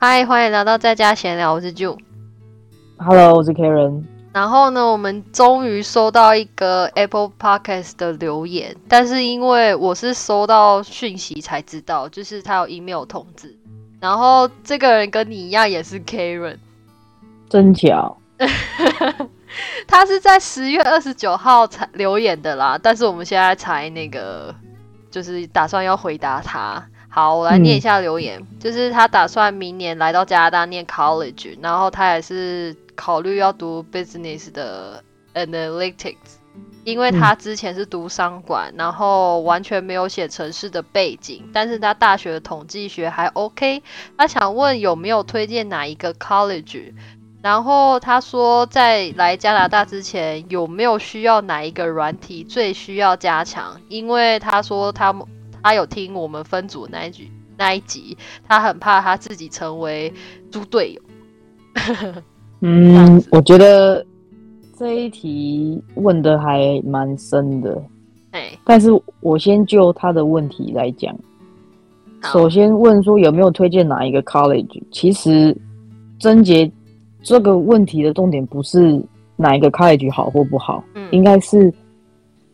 嗨，欢迎来到在家闲聊，我是 June。Hello，我是 Karen。然后呢，我们终于收到一个 Apple Podcast 的留言，但是因为我是收到讯息才知道，就是他有 email 通知。然后这个人跟你一样也是 Karen，真巧，他是在十月二十九号才留言的啦，但是我们现在才那个，就是打算要回答他。好，我来念一下留言，就是他打算明年来到加拿大念 college，然后他也是考虑要读 business 的 analytics，因为他之前是读商管，然后完全没有写城市的背景，但是他大学的统计学还 OK，他想问有没有推荐哪一个 college？然后他说，在来加拿大之前，有没有需要哪一个软体最需要加强？因为他说他他有听我们分组那一集那一集，他很怕他自己成为猪队友。嗯，我觉得这一题问的还蛮深的，哎，但是我先就他的问题来讲。首先问说有没有推荐哪一个 college？其实贞杰这个问题的重点不是哪一个 college 好或不好，嗯应该是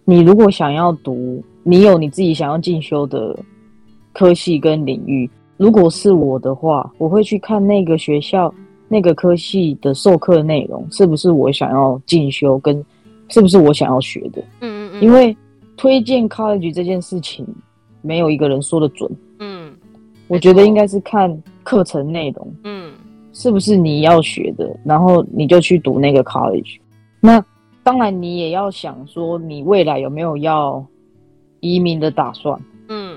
你如果想要读，你有你自己想要进修的科系跟领域。如果是我的话，我会去看那个学校那个科系的授课内容是不是我想要进修，跟是不是我想要学的。嗯嗯嗯，因为推荐 college 这件事情，没有一个人说的准。嗯我觉得应该是看课程内容嗯是不是你要学的，然后你就去读那个 college。那当然，你也要想说，你未来有没有要移民的打算，嗯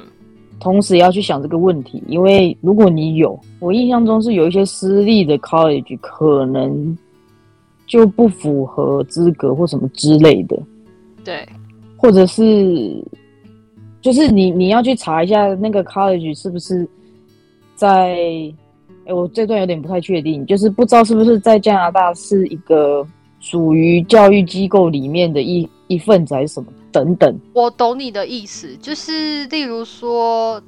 同时也要去想这个问题。因为如果你有，我印象中是有一些私立的 college 可能就不符合资格或什么之类的。对，或者是就是你你要去查一下那个 college 是不是在，哎，我这段有点不太确定，就是不知道是不是在加拿大是一个属于教育机构里面的一一份子还是什么等等。我懂你的意思，就是例如说，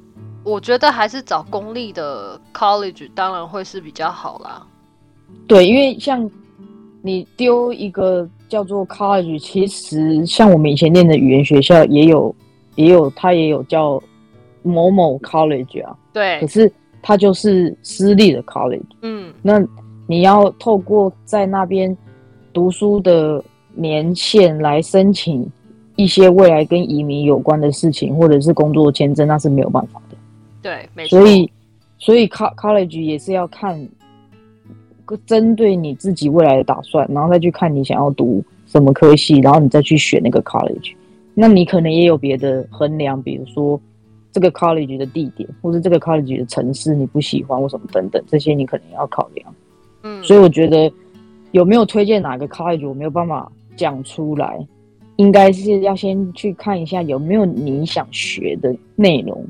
我觉得还是找公立的 college 当然会是比较好啦。对，因为像你丢一个叫做 college，其实像我们以前念的语言学校也有也有它也有叫某某 college 啊，对可，是它就是私立的 college。嗯那你要透过在那边读书的年限来申请一些未来跟移民有关的事情，或者是工作签证，那是没有办法的。对，没错。所以，所以 co college 也是要看针对你自己未来的打算，然后再去看你想要读什么科系，然后你再去选那个 college。那你可能也有别的衡量，比如说这个 college 的地点，或是这个 college 的城市你不喜欢或什么等等，这些你可能也要考量。嗯，所以我觉得有没有推荐哪个 college，我没有办法讲出来，应该是要先去看一下有没有你想学的内容。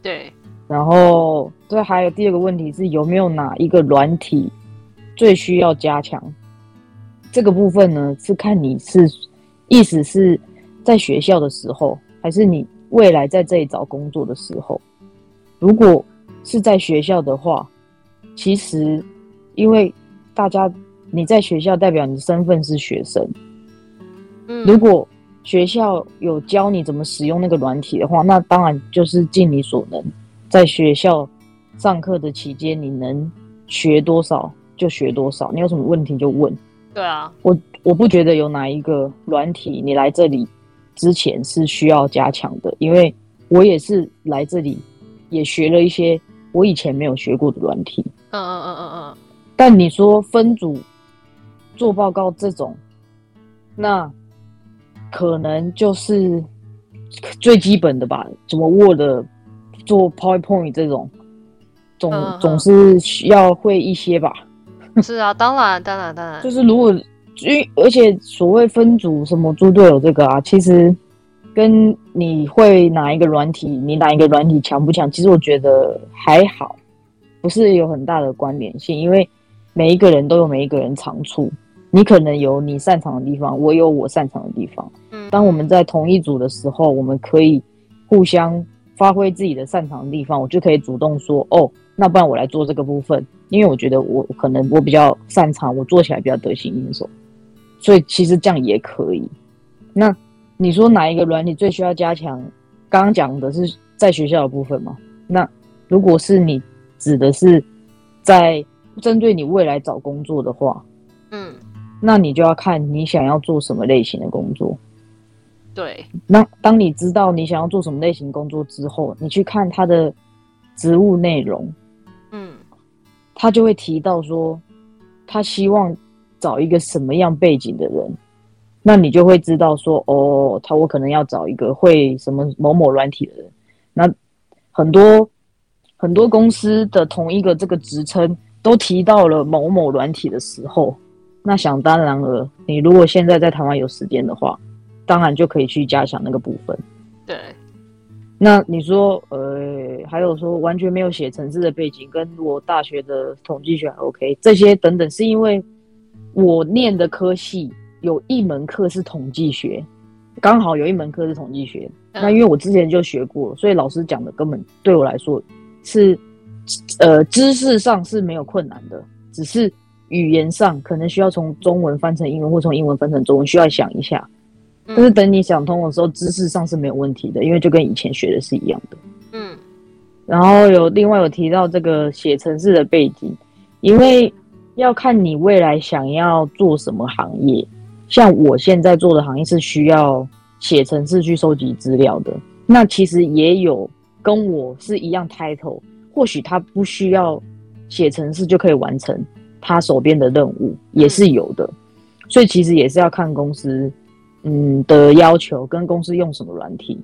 对，然后，这还有第二个问题是有没有哪一个软体最需要加强？这个部分呢，是看你是意思是在学校的时候，还是你未来在这里找工作的时候？如果是在学校的话，其实因为大家你在学校代表你的身份是学生，嗯，如果学校有教你怎么使用那个软体的话，那当然就是尽你所能，在学校上课的期间，你能学多少就学多少，你有什么问题就问。对啊，我我不觉得有哪一个软体你来这里之前是需要加强的，因为我也是来这里也学了一些我以前没有学过的软体。嗯嗯嗯嗯嗯，但你说分组做报告这种，那可能就是最基本的吧，怎么 Word 做 PowerPoint 这种，总总是需要会一些吧。是啊，当然当然当然，就是如果因为而且所谓分组什么猪队友这个啊，其实跟你会哪一个软体，你哪一个软体强不强，其实我觉得还好，不是有很大的关联性，因为每一个人都有每一个人长处，你可能有你擅长的地方，我有我擅长的地方。嗯，当我们在同一组的时候，我们可以互相发挥自己的擅长的地方，我就可以主动说，哦，那不然我来做这个部分，因为我觉得我可能我比较擅长，我做起来比较得心应手，所以其实这样也可以。那你说哪一个软体最需要加强？刚刚讲的是在学校的部分吗？那如果是你指的是在针对你未来找工作的话，嗯，那你就要看你想要做什么类型的工作。对，那当你知道你想要做什么类型工作之后，你去看他的职务内容，嗯他就会提到说，他希望找一个什么样背景的人，那你就会知道说，哦，他我可能要找一个会什么某某软体的人。那很多很多公司的同一个这个职称都提到了某某软体的时候，那想当然了，你如果现在在台湾有时间的话，当然就可以去加强那个部分。对，那你说，呃，还有说完全没有写城市的背景，跟我大学的统计学还 OK，这些等等，是因为我念的科系有一门课是统计学，刚好有一门课是统计学。嗯那因为我之前就学过，所以老师讲的根本对我来说是，呃，知识上是没有困难的，只是语言上可能需要从中文翻成英文，或从英文翻成中文，需要想一下。但是嗯等你想通的时候，知识上是没有问题的，因为就跟以前学的是一样的。嗯然后有另外有提到这个写城市的背景，因为要看你未来想要做什么行业。像我现在做的行业是需要写城市去收集资料的，那其实也有跟我是一样 title，或许他不需要写城市就可以完成他手边的任务，也是有的。所以其实也是要看公司嗯的要求跟公司用什么软体。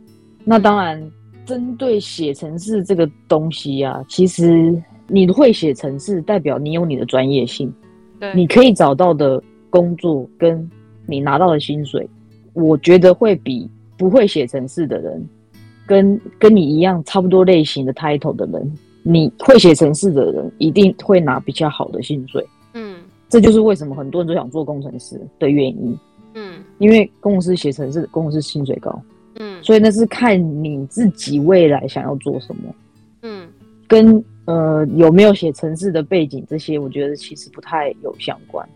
那当然，针对写程式这个东西啊，其实你会写程式，代表你有你的专业性，对，你可以找到的工作跟你拿到的薪水，我觉得会比不会写程式的人，跟跟你一样差不多类型的 title 的人，你会写程式的人一定会拿比较好的薪水。嗯这就是为什么很多人都想做工程师的原因，嗯因为工程师写程式，工程师薪水高。嗯所以那是看你自己未来想要做什么，嗯跟呃有没有写程式的背景这些，我觉得其实不太有相关。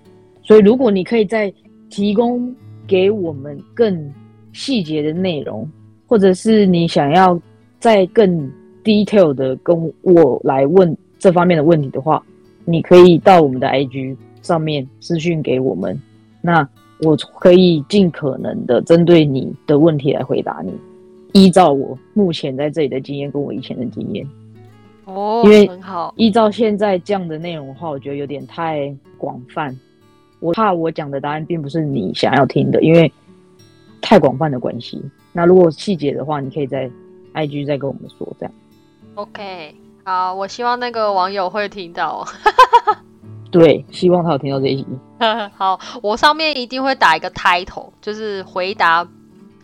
所以如果你可以再提供给我们更细节的内容，或者是你想要再更 detail 的跟我来问这方面的问题的话，你可以到我们的 IG 上面私讯给我们，那我可以尽可能的针对你的问题来回答你，依照我目前在这里的经验跟我以前的经验，哦，因为很好，依照现在这样的内容的话，我觉得有点太广泛，我怕我讲的答案并不是你想要听的，因为太广泛的关系。那如果细节的话，你可以在 IG 再跟我们说，这样 OK，好，我希望那个网友会听到。对，希望他有听到这一集。好，我上面一定会打一个 title，就是回答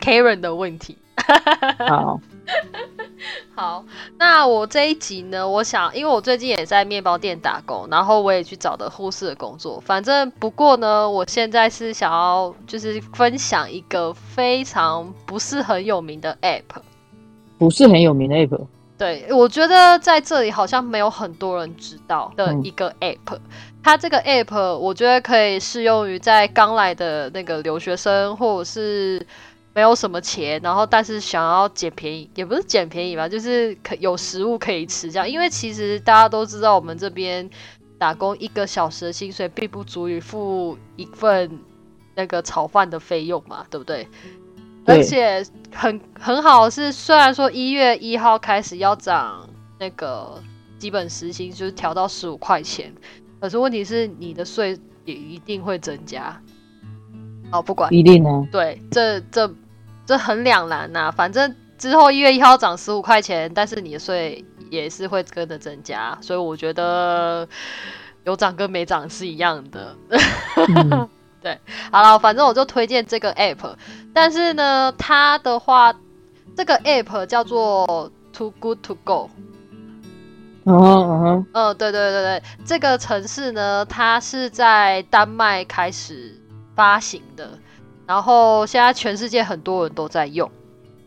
Karen 的问题。好，好，那我这一集呢，我想，因为我最近也在面包店打工，然后我也去找的护士的工作。反正不过呢，我现在是想要就是分享一个非常不是很有名的 app。不是很有名的 app，对，我觉得在这里好像没有很多人知道的嗯一个 app。它这个 app 我觉得可以适用于在刚来的那个留学生，或者是没有什么钱，然后但是想要捡便宜，也不是捡便宜吧，就是可有食物可以吃这样。因为其实大家都知道，我们这边打工一个小时的薪水并不足以付一份那个炒饭的费用嘛，对不对？而且很很好是，虽然说一月一号开始要涨那个基本时薪，就是调到十五块钱，可是问题是你的税也一定会增加。哦，不管一定哦。对，这这这很两难呐、反正之后一月一号涨十五块钱，但是你的税也是会跟着增加，所以我觉得有涨跟没涨是一样的。嗯好了，反正我就推荐这个 app，但是呢，它的话，这个 app 叫做 Too Good To Go。嗯嗯，嗯，对对对对，这个城市呢，它是在丹麦开始发行的，然后现在全世界很多人都在用。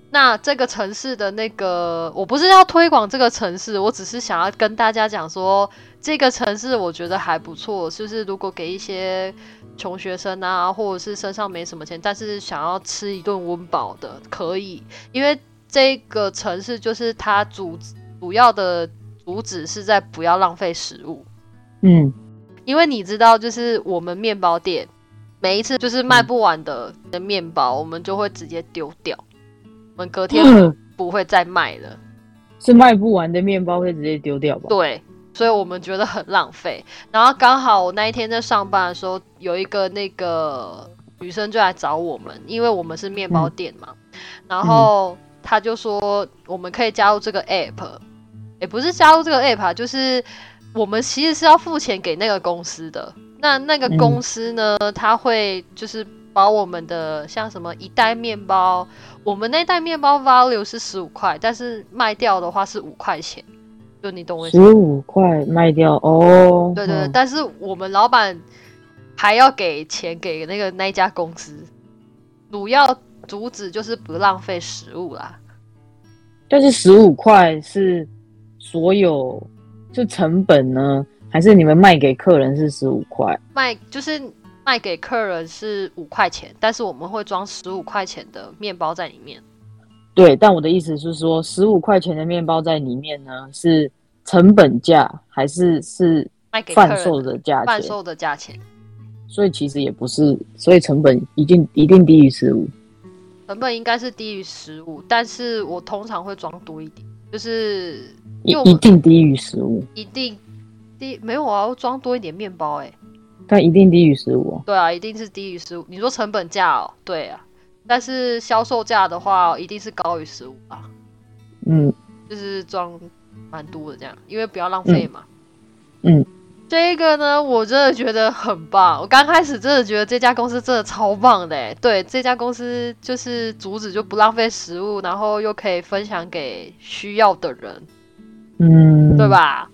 那这个城市的那个，我不是要推广这个城市，我只是想要跟大家讲说，这个城市我觉得还不错。就是如果给一些穷学生啊，或者是身上没什么钱，但是想要吃一顿温饱的，可以，因为这个城市就是它主主要的主旨是在不要浪费食物。嗯，因为你知道，就是我们面包店每一次就是卖不完的的面包，我们就会直接丢掉。我们隔天不会再卖了，是卖不完的面包会直接丢掉吧？对，所以我们觉得很浪费。然后刚好我那一天在上班的时候，有一个那个女生就来找我们，因为我们是面包店嘛。然后她就说我们可以加入这个 app，也不是加入这个 app，就是我们其实是要付钱给那个公司的。那那个公司呢，他会就是把我们的像什么一袋面包。我们那袋面包 value 是十五块，但是卖掉的话是五块钱，就你懂我意思？十五块卖掉哦。对对，但是我们老板还要给钱给那个那家公司，主要主旨就是不浪费食物啦。但是十五块是所有就成本呢，还是你们卖给客人是十五块？卖就是。卖给客人是五块钱，但是我们会装十五块钱的面包在里面。对，但我的意思是说，十五块钱的面包在里面呢，是成本价还是是卖给贩售的价钱？贩售的价钱。所以其实也不是，所以成本一定一定低于十五。成本应该是低于十五，但是我通常会装多一点，就是一一定低于十五，一定低没有啊，要装多一点面包哎。但一定低于十五。对啊，一定是低于十五。你说成本价哦，对啊，但是销售价的话，一定是高于十五啊。嗯，就是装蛮多的这样，因为不要浪费嘛。嗯，这个呢，我真的觉得很棒。我刚开始真的觉得这家公司真的超棒的，对，这家公司就是阻止就不浪费食物，然后又可以分享给需要的人，嗯，对吧？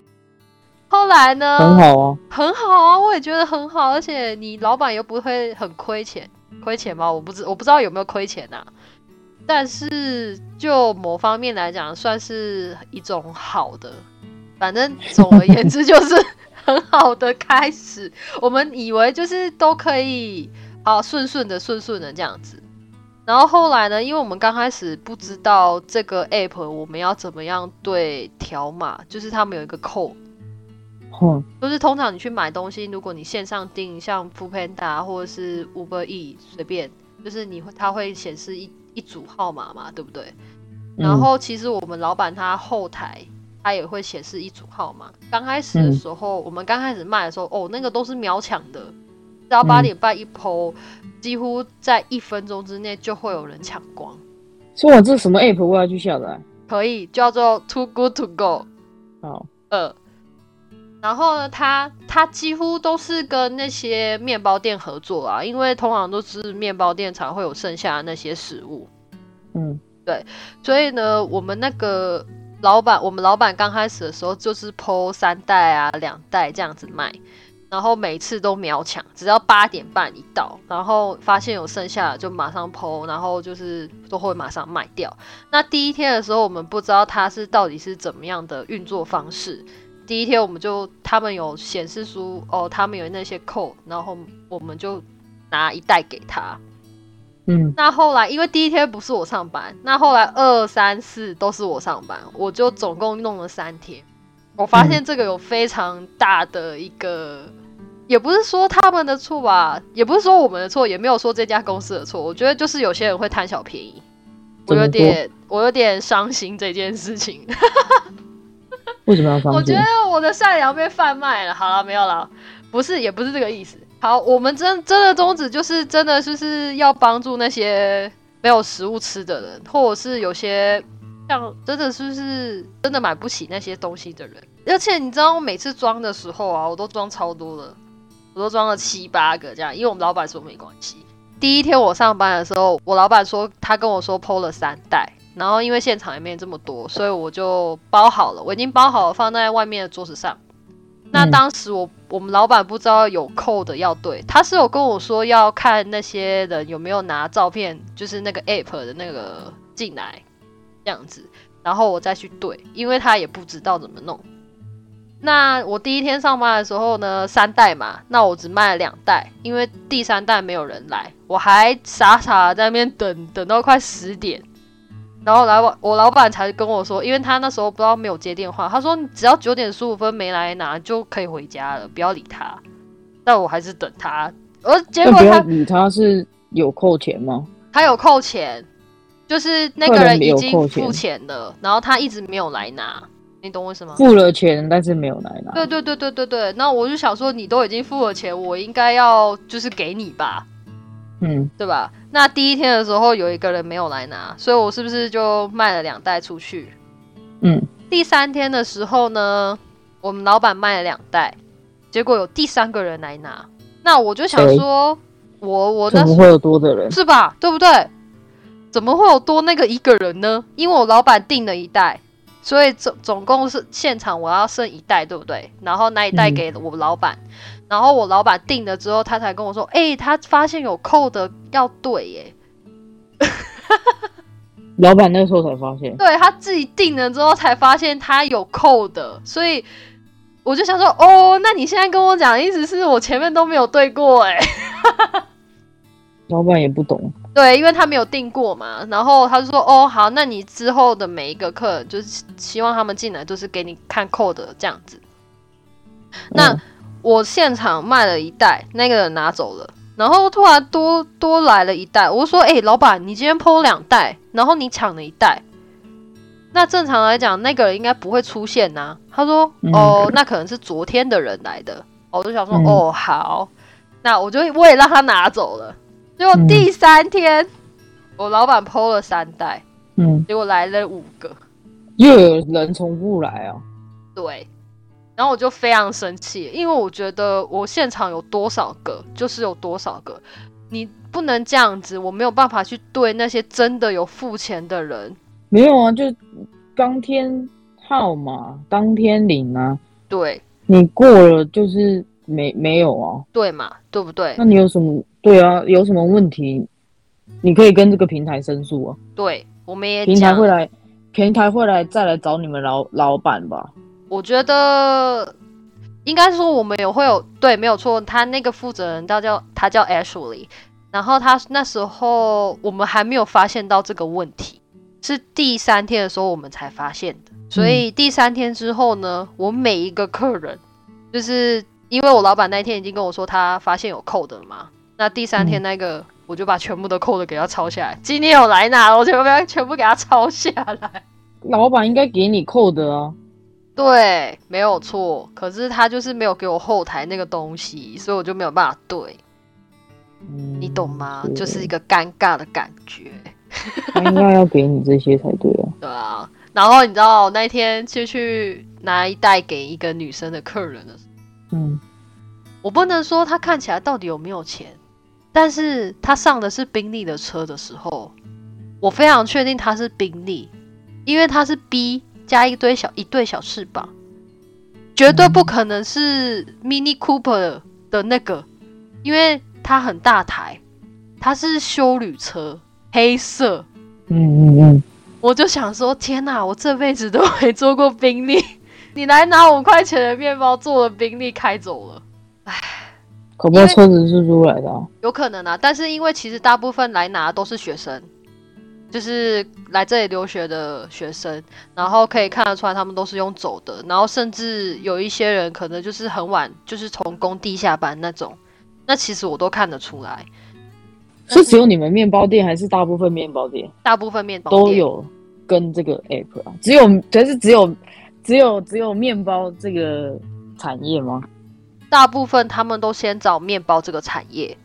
后来呢？很好啊，很好啊，我也觉得很好，而且你老板又不会很亏钱，亏钱吗？我不知我不知道有没有亏钱呐。但是就某方面来讲，算是一种好的。反正总而言之，就是很好的开始。我们以为就是都可以啊顺顺的、顺顺的这样子。然后后来呢？因为我们刚开始不知道这个 app 我们要怎么样对条码，就是他们有一个扣。就是通常你去买东西，如果你线上订，像 f o o Panda 或者是 Uber E，随便，就是你会它会显示一一组号码嘛，对不对？然后其实我们老板他后台他也会显示一组号码。刚开始的时候，我们刚开始卖的时候，哦，那个都是秒抢的，只要八点半一抛，几乎在一分钟之内就会有人抢光。说我这什么 app 我要去下载？可以叫做 Too Good To Go。好，呃。然后呢，它它几乎都是跟那些面包店合作啊，因为通常都是面包店才会有剩下的那些食物。嗯，对，所以呢，我们那个老板，我们老板刚开始的时候就是剖三袋啊、两袋这样子卖，然后每次都秒抢，只要八点半一到，然后发现有剩下的就马上剖，然后就是都会马上卖掉。那第一天的时候，我们不知道他是到底是怎么样的运作方式。第一天我们就他们有显示出哦，他们有那些扣，然后我们就拿一袋给他。嗯，那后来因为第一天不是我上班，那后来二三四都是我上班，我就总共弄了三天。我发现这个有非常大的一个，也不是说他们的错吧，也不是说我们的错，也没有说这家公司的错。我觉得就是有些人会贪小便宜，我有点我有点伤心这件事情。为什么要放？我觉得我的善良被贩卖了。好了，没有了，不是，也不是这个意思。好，我们真真的宗旨就是真的就是要帮助那些没有食物吃的人，或者是有些像真的是是真的买不起那些东西的人。而且你知道，我每次装的时候啊，我都装超多了，我都装了七八个这样，因为我们老板说没关系。第一天我上班的时候，我老板说他跟我说剖了三袋。然后因为现场也没这么多，所以我就包好了，我已经包好了放在外面的桌子上。那当时我我们老板不知道有扣的要对，他是有跟我说要看那些人有没有拿照片，就是那个 app 的那个进来这样子，然后我再去对，因为他也不知道怎么弄。那我第一天上班的时候呢，三袋嘛，那我只卖了两袋，因为第三袋没有人来，我还傻傻在那边等，等到快十点，然后来我我老板才跟我说，因为他那时候不知道没有接电话，他说你只要九点十五分没来拿就可以回家了，不要理他。但我还是等他，而结果他理他是有扣钱吗？他有扣钱，就是那个人已经付钱了，然后他一直没有来拿，你懂我意思吗？付了钱，但是没有来拿。对对对对对对，那我就想说，你都已经付了钱，我应该要就是给你吧，嗯，对吧？那第一天的时候有一个人没有来拿，所以我是不是就卖了两袋出去？嗯，第三天的时候呢，我们老板卖了两袋，结果有第三个人来拿，那我就想谁说，我我怎么会有多的人？是吧？对不对？怎么会有多那个一个人呢？因为我老板订了一袋，所以总总共是现场我要剩一袋，对不对？然后那一袋嗯给了我老板，然后我老板定了之后，他才跟我说：“哎、他发现有扣的要对耶。老板那时候才发现”，对他自己定了之后才发现他有扣的，所以我就想说：“哦，那你现在跟我讲的意思是我前面都没有对过哎。”老板也不懂。对，因为他没有订过嘛，然后他就说：“哦，好，那你之后的每一个客人，就是希望他们进来就是给你看扣的这样子。”那、嗯我现场卖了一袋，那个人拿走了，然后突然多多来了一袋，我说：“哎、老板，你今天抛两袋，然后你抢了一袋，那正常来讲，那个人应该不会出现呐、他说：“嗯哦，那可能是昨天的人来的。”我就想说：“嗯哦，好，那我就我也让他拿走了。”结果嗯第三天，我老板抛了三袋，嗯，结果来了五个，又有人重复来啊。对，然后我就非常生气，因为我觉得我现场有多少个就是有多少个，你不能这样子，我没有办法去对那些真的有付钱的人，没有啊，就当天号码当天领啊，对你过了就是没没有啊？对嘛，对不对那？你有什么对啊？有什么问题？你可以跟这个平台申诉啊，对，我们也平台讲会来，平台会来再来找你们老老板吧？我觉得应该说我们也会有对，没有错。他那个负责人他叫他叫 Ashley，然后他那时候我们还没有发现到这个问题，是第三天的时候我们才发现的。所以第三天之后呢，我每一个客人，就是因为我老板那天已经跟我说他发现有扣的了嘛，那第三天那个、我就把全部的扣的给他抄下来。今天有来拿，我全部全部给他抄下来。老板应该给你扣的啊。对，没有错。可是他就是没有给我后台那个东西，所以我就没有办法对，嗯你懂吗？就是一个尴尬的感觉，他应该要给你这些才对啊。对啊。然后你知道那天就去拿一袋给一个女生的客人的时候，嗯，我不能说他看起来到底有没有钱，但是他上的是宾利的车的时候，我非常确定他是宾利，因为他是 B 加一堆小一对小翅膀，绝对不可能是 Mini Cooper 的那个，因为它很大台，它是修旅车，黑色。嗯嗯嗯，我就想说，天哪，我这辈子都没坐过宾利，你来拿五块钱的面包，坐了宾利开走了。搞不好车子是租来的啊。有可能啊，但是因为其实大部分来拿都是学生，就是来这里留学的学生，然后可以看得出来他们都是用走的，然后甚至有一些人可能就是很晚，就是从工地下班那种，那其实我都看得出来，是只有你们面包店，还是大部分面包店大部分面包店都有跟这个 app 啊？只有，可是只有，只有只有面包这个产业吗？大部分他们都先找面包这个产业，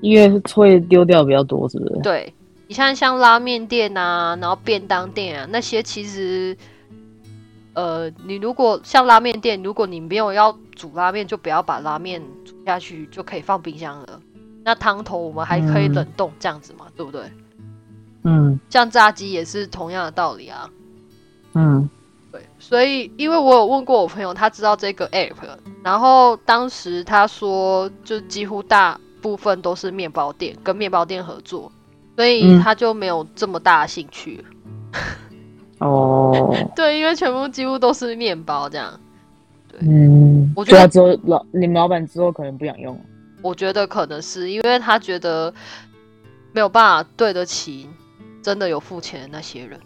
因为会丢掉比较多，是不是？对你像像拉面店啊，然后便当店啊那些，其实，呃，你如果像拉面店，如果你没有要煮拉面，就不要把拉面煮下去，就可以放冰箱了。那汤头我们还可以嗯冷冻，这样子嘛，对不对？嗯像炸鸡也是同样的道理啊。嗯对，所以因为我有问过我朋友，他知道这个 app，然后当时他说，就几乎大部分都是面包店跟面包店合作，所以嗯他就没有这么大的兴趣。哦，对，因为全部几乎都是面包这样。嗯，我觉得之后老你们老板之后可能不想用，我觉得可能是因为他觉得没有办法对得起真的有付钱的那些人。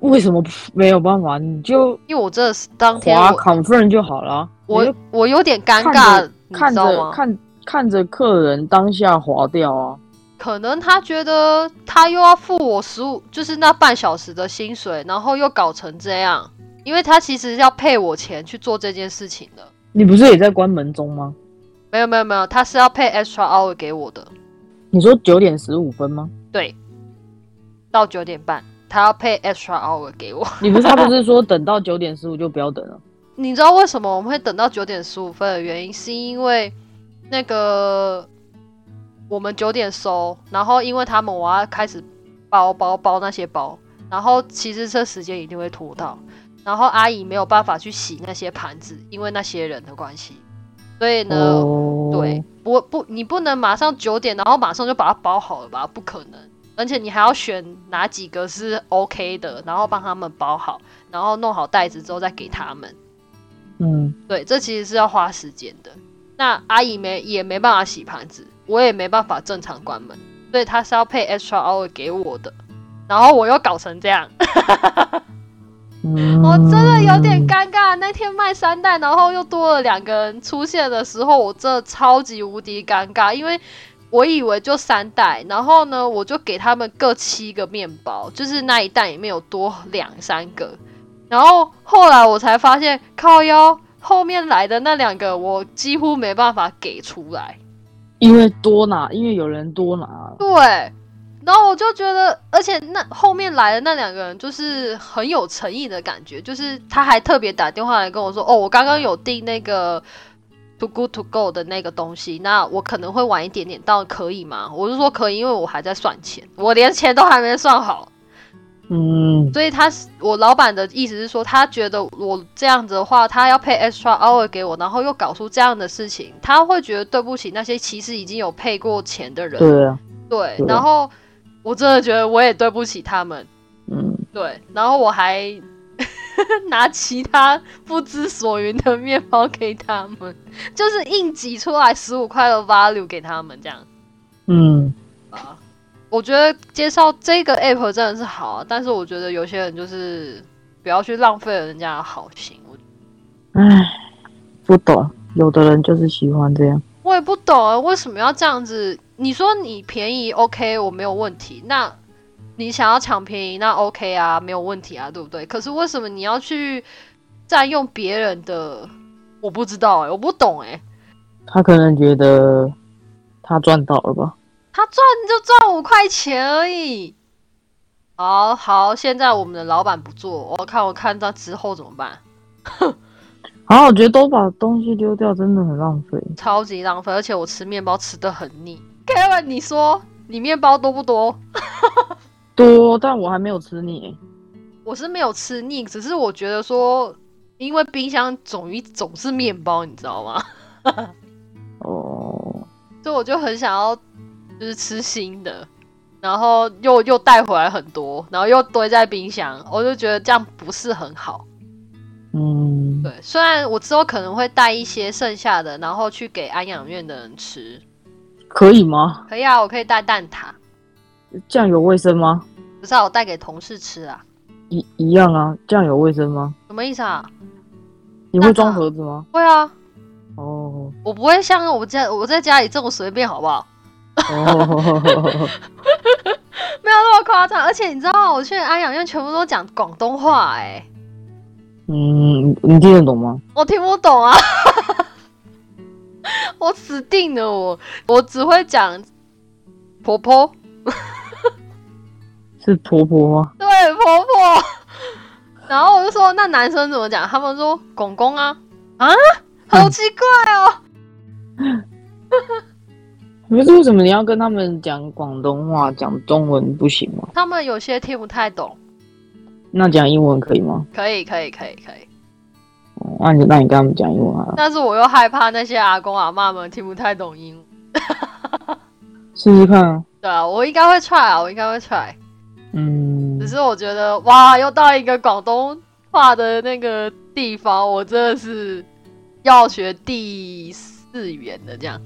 为什么不没有办法？你就因为我真的是当天 confirm 就好了我我有点尴看尬看？着看看着客人当下划掉啊。可能他觉得他又要付我十五，就是那半小时的薪水，然后又搞成这样，因为他其实要配我钱去做这件事情的。你不是也在关门中吗？没有没有没有，他是要配 extra hour 给我的，你说九点十五分吗？对，到九点半，他要配 extra hour 给我。你不是他不是说等到九点十五就不要等了？你知道为什么我们会等到九点十五分的原因，是因为那个我们九点收，然后因为他们我要开始包包包那些包，然后其实这时间一定会拖到，然后阿姨没有办法去洗那些盘子，因为那些人的关系，所以呢，哦，对，不不，你不能马上九点，然后马上就把它包好了吧？不可能，而且你还要选哪几个是 OK 的，然后帮他们包好，然后弄好袋子之后再给他们。嗯，对，这其实是要花时间的。那阿姨没也没办法洗盘子，我也没办法正常关门，所以他是要配 extra hour 给我的。然后我又搞成这样，嗯我真的有点尴尬。那天卖三袋，然后又多了两个人出现的时候，我真的超级无敌尴尬，因为我以为就三袋，然后呢，我就给他们各七个面包，就是那一袋里面有多两三个。然后后来我才发现，靠腰后面来的那两个，我几乎没办法给出来。因为多拿，因为有人多拿，对，然后我就觉得，而且那后面来的那两个人就是很有诚意的感觉，就是他还特别打电话来跟我说，哦，我刚刚有订那个 to good to go 的那个东西，那我可能会晚一点点到，可以吗？我就说可以，因为我还在算钱，我连钱都还没算好。嗯，所以他是我老板的意思是说，他觉得我这样子的话，他要配 extra hour 给我，然后又搞出这样的事情，他会觉得对不起那些其实已经有配过钱的人。对啊，对，对然后我真的觉得我也对不起他们，嗯，对，然后我还 拿其他不知所云的面包给他们，就是硬挤出来十五块的 value 给他们这样嗯，啊。我觉得介绍这个 app 真的是好啊，但是我觉得有些人就是不要去浪费了人家的好心。我唉，不懂，有的人就是喜欢这样，我也不懂啊，为什么要这样子？你说你便宜 OK，我没有问题。那你想要抢便宜，那 OK 啊，没有问题啊，对不对？可是为什么你要去占用别人的？我不知道哎、我不懂哎、他可能觉得他赚到了吧？他赚就赚五块钱而已。好好，现在我们的老板不做，我看我看到之后怎么办？然后我觉得都把东西丢掉真的很浪费。超级浪费，而且我吃面包吃的很腻。Kevin，你说你面包多不多？多，但我还没有吃腻。我是没有吃腻，只是我觉得说，因为冰箱总一总是面包，你知道吗？哦，所以我就很想要，就是吃新的，然后又又带回来很多，然后又堆在冰箱，我就觉得这样不是很好。嗯，对，虽然我之后可能会带一些剩下的，然后去给安养院的人吃，可以吗？可以啊，我可以带蛋挞，这样有卫生吗？不是、啊、我带给同事吃啊，一一样啊，这样有卫生吗？什么意思啊？你会装盒子吗？会啊，哦我不会像我家我在家里这么随便，好不好？哦，没有那么夸张，而且你知道，我去安养院全部都讲广东话、哎，嗯，你听得懂吗？我听不懂啊，我死定了我，我只会讲婆婆，是婆婆吗？对婆婆，然后我就说那男生怎么讲？他们说公公啊。啊，好奇怪可是为什么你要跟他们讲广东话，讲中文不行吗？他们有些听不太懂，那讲英文可以吗？可以可以可以可以，哦那你那你跟他们讲英文啊，但是我又害怕那些阿公阿妈们听不太懂英文。试试看啊。对啊，我应该会 try 啊，我应该会 try。嗯只，是我觉得哇，又到一个广东话的那个地方，我真的是要学第四语言的这样。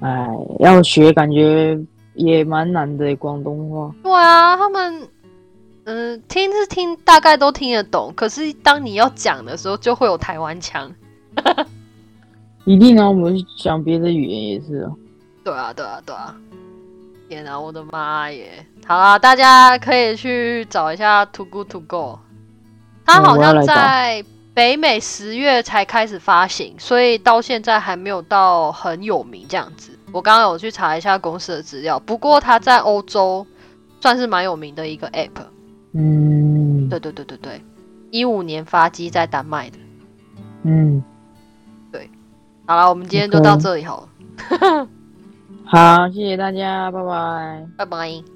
哎，要学感觉也蛮难的，广东话。对啊，他们嗯听是听大概都听得懂，可是当你要讲的时候，就会有台湾腔。一定啊，我们讲别的语言也是啊。对啊，对啊，对啊！天啊，我的妈耶！好啦，大家可以去找一下 To Go To Go，它好像在北美十月才开始发行，所以到现在还没有到很有名这样子。我刚刚有去查一下公司的资料，不过它在欧洲算是蛮有名的一个 App。嗯对对对对对，一五年发机在丹麦的。嗯，对好了，我们今天就到这里好了，好，谢谢大家，拜拜。拜拜。